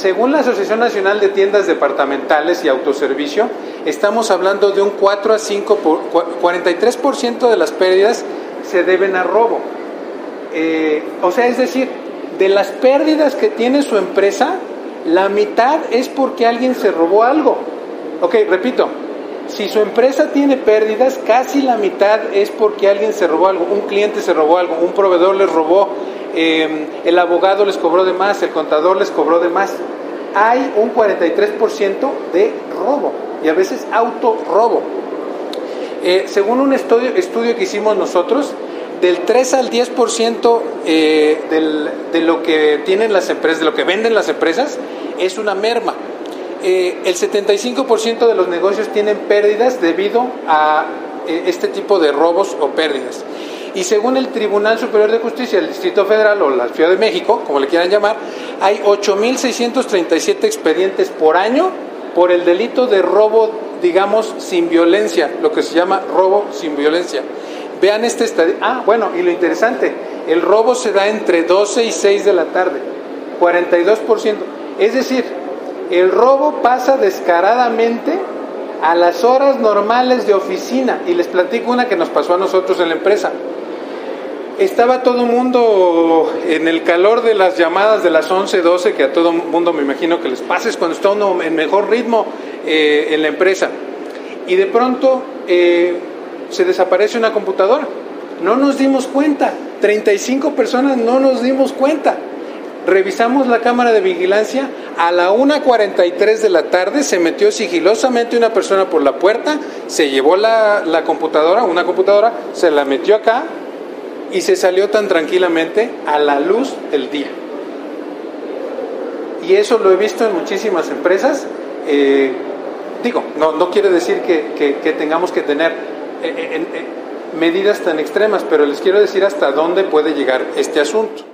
según la Asociación Nacional de Tiendas Departamentales y Autoservicio, estamos hablando de un 4 a 5, por, 43% de las pérdidas se deben a robo. Eh, o sea, es decir, de las pérdidas que tiene su empresa, la mitad es porque alguien se robó algo. Ok, repito, si su empresa tiene pérdidas, casi la mitad es porque alguien se robó algo, un cliente se robó algo, un proveedor les robó, eh, el abogado les cobró de más, el contador les cobró de más. Hay un 43% de robo y a veces autorrobo. Eh, según un estudio, que hicimos nosotros, del 3 al 10% eh, de lo que tienen las empresas, de lo que venden las empresas, es una merma. Eh, el 75% de los negocios tienen pérdidas debido a eh, este tipo de robos o pérdidas. Y según el Tribunal Superior de Justicia del Distrito Federal o la Ciudad de México, como le quieran llamar, hay 8.637 expedientes por año por el delito de robo, digamos, sin violencia, lo que se llama robo sin violencia. Vean este estadio. Ah, bueno, y lo interesante, el robo se da entre 12 y 6 de la tarde, 42%. Es decir, el robo pasa descaradamente a las horas normales de oficina. Y les platico una que nos pasó a nosotros en la empresa. Estaba todo mundo en el calor de las llamadas de las 11, 12, que a todo mundo me imagino que les pases cuando está uno en mejor ritmo eh, en la empresa. Y de pronto eh, se desaparece una computadora. No nos dimos cuenta. 35 personas no nos dimos cuenta. Revisamos la cámara de vigilancia. A la 1.43 de la tarde se metió sigilosamente una persona por la puerta, se llevó la, la computadora, una computadora, se la metió acá y se salió tan tranquilamente a la luz del día. Y eso lo he visto en muchísimas empresas. Eh, digo, no, no quiere decir que, que, tengamos que tener eh, eh, medidas tan extremas, pero les quiero decir hasta dónde puede llegar este asunto.